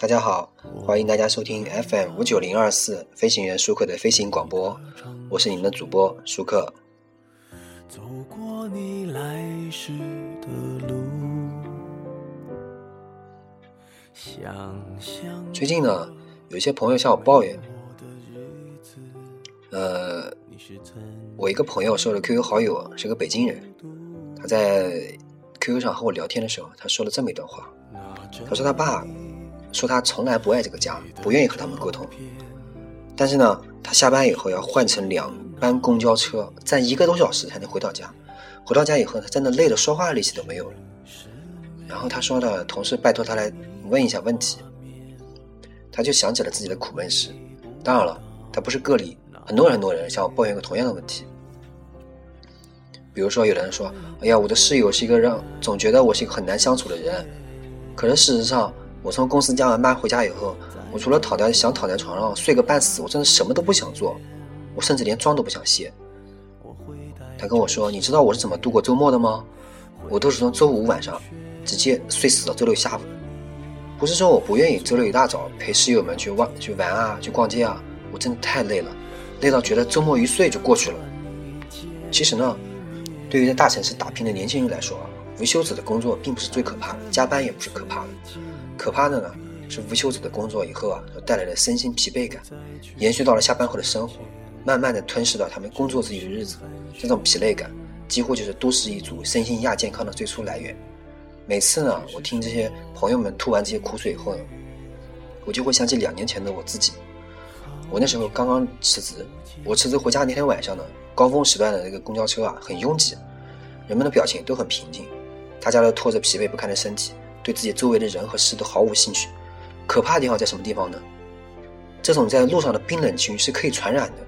大家好，欢迎大家收听 FM 五九零二四飞行员舒克的飞行广播，我是你们的主播舒克。走过你来时的路。最近呢，有一些朋友向我抱怨，呃，我一个朋友是我的 QQ 好友，是个北京人，他在 QQ 上和我聊天的时候，他说了这么一段话，他说他爸。说他从来不爱这个家，不愿意和他们沟通。但是呢，他下班以后要换乘两班公交车，站一个多小时才能回到家。回到家以后，他真的累得说话力气都没有了。然后他说的同事拜托他来问一下问题，他就想起了自己的苦闷事。当然了，他不是个例，很多很多人向我抱怨过同样的问题。比如说，有的人说：“哎呀，我的室友是一个让总觉得我是一个很难相处的人。”可是事实上，我从公司加完班回家以后，我除了躺在想躺在床上睡个半死，我真的什么都不想做，我甚至连妆都不想卸。他跟我说：“你知道我是怎么度过周末的吗？我都是从周五晚上直接睡死到周六下午。不是说我不愿意周六一大早陪室友们去玩去玩啊，去逛街啊，我真的太累了，累到觉得周末一睡就过去了。其实呢，对于在大城市打拼的年轻人来说，无休止的工作并不是最可怕的，加班也不是可怕的。”可怕的呢，是无休止的工作以后啊，所带来的身心疲惫感，延续到了下班后的生活，慢慢的吞噬到他们工作自己的日子。这种疲累感，几乎就是都市一族身心亚健康的最初来源。每次呢，我听这些朋友们吐完这些苦水以后呢，我就会想起两年前的我自己。我那时候刚刚辞职，我辞职回家那天晚上呢，高峰时段的那个公交车啊，很拥挤，人们的表情都很平静，大家都拖着疲惫不堪的身体。对自己周围的人和事都毫无兴趣，可怕的地方在什么地方呢？这种在路上的冰冷情绪是可以传染的，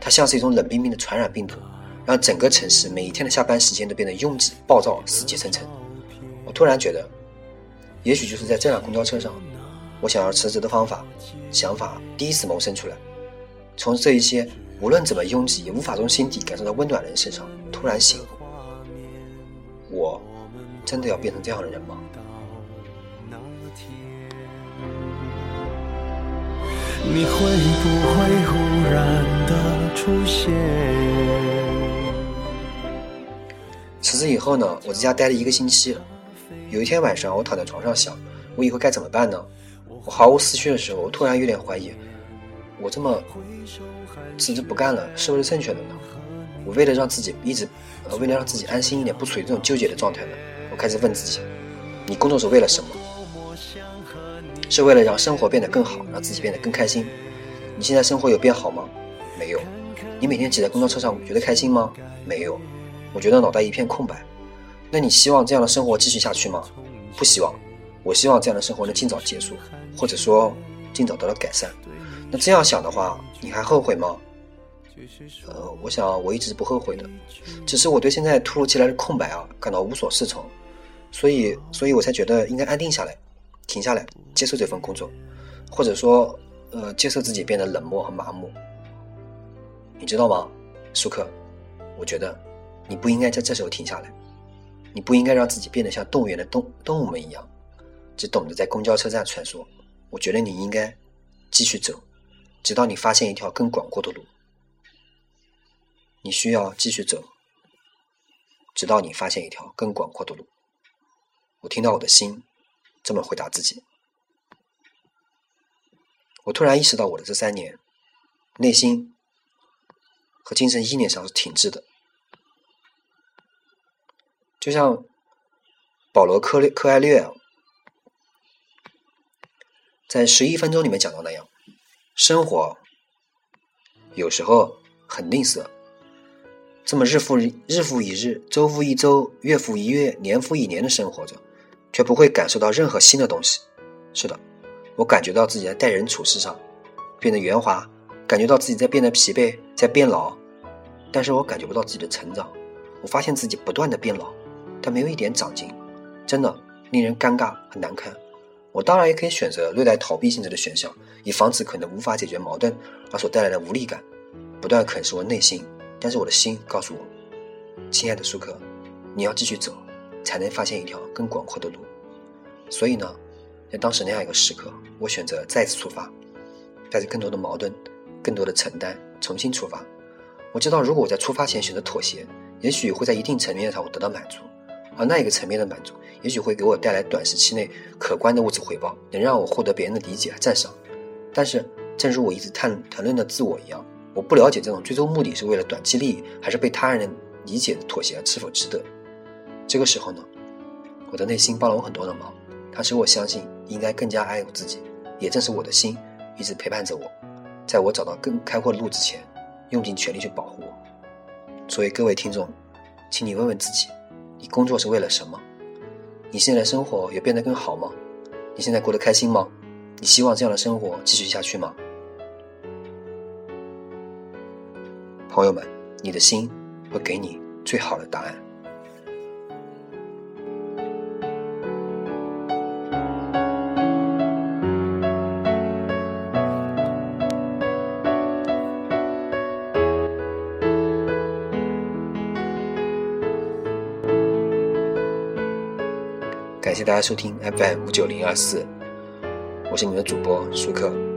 它像是一种冷冰冰的传染病毒，让整个城市每一天的下班时间都变得拥挤、暴躁、死气沉沉。我突然觉得，也许就是在这辆公交车上，我想要辞职的方法、想法第一次萌生出来。从这一些无论怎么拥挤也无法从心底感受到温暖的人身上突然醒悟：我真的要变成这样的人吗？你会不会忽然的出现？辞职以后呢，我在家待了一个星期。有一天晚上，我躺在床上想，我以后该怎么办呢？我毫无思绪的时候，我突然有点怀疑，我这么辞职不干了，是不是正确的呢？我为了让自己一直，呃，为了让自己安心一点，不处于这种纠结的状态呢，开始问自己：你工作是为了什么？是为了让生活变得更好，让自己变得更开心。你现在生活有变好吗？没有。你每天挤在公交车上觉得开心吗？没有。我觉得脑袋一片空白。那你希望这样的生活继续下去吗？不希望。我希望这样的生活能尽早结束，或者说尽早得到改善。那这样想的话，你还后悔吗？呃，我想我一直不后悔的，只是我对现在突如其来的空白啊感到无所适从，所以，所以我才觉得应该安定下来。停下来，接受这份工作，或者说，呃，接受自己变得冷漠和麻木。你知道吗，舒克？我觉得你不应该在这时候停下来，你不应该让自己变得像动物园的动动物们一样，只懂得在公交车站穿梭。我觉得你应该继续走，直到你发现一条更广阔的路。你需要继续走，直到你发现一条更广阔的路。我听到我的心。这么回答自己，我突然意识到，我的这三年，内心和精神意念上是停滞的，就像保罗·科科埃略在十一分钟里面讲到那样，生活有时候很吝啬，这么日复日复一日，周复一周，月复一月，年复一年的生活着。却不会感受到任何新的东西。是的，我感觉到自己在待人处事上变得圆滑，感觉到自己在变得疲惫，在变老。但是我感觉不到自己的成长。我发现自己不断的变老，但没有一点长进，真的令人尴尬和难堪。我当然也可以选择略带逃避性质的选项，以防止可能无法解决矛盾而所带来的无力感，不断啃食我内心。但是我的心告诉我，亲爱的舒克，你要继续走。才能发现一条更广阔的路。所以呢，在当时那样一个时刻，我选择再次出发，带着更多的矛盾、更多的承担，重新出发。我知道，如果我在出发前选择妥协，也许会在一定层面上我得到满足，而那一个层面的满足，也许会给我带来短时期内可观的物质回报，能让我获得别人的理解和赞赏。但是，正如我一直谈谈论的自我一样，我不了解这种最终目的是为了短期利益，还是被他人理解的妥协是否值得。这个时候呢，我的内心帮了我很多的忙，它使我相信应该更加爱我自己。也正是我的心一直陪伴着我，在我找到更开阔的路之前。用尽全力去保护我。所以各位听众，请你问问自己：你工作是为了什么？你现在的生活有变得更好吗？你现在过得开心吗？你希望这样的生活继续下去吗？朋友们，你的心会给你最好的答案。谢谢大家收听 FM 五九零二四，我是你们的主播舒克。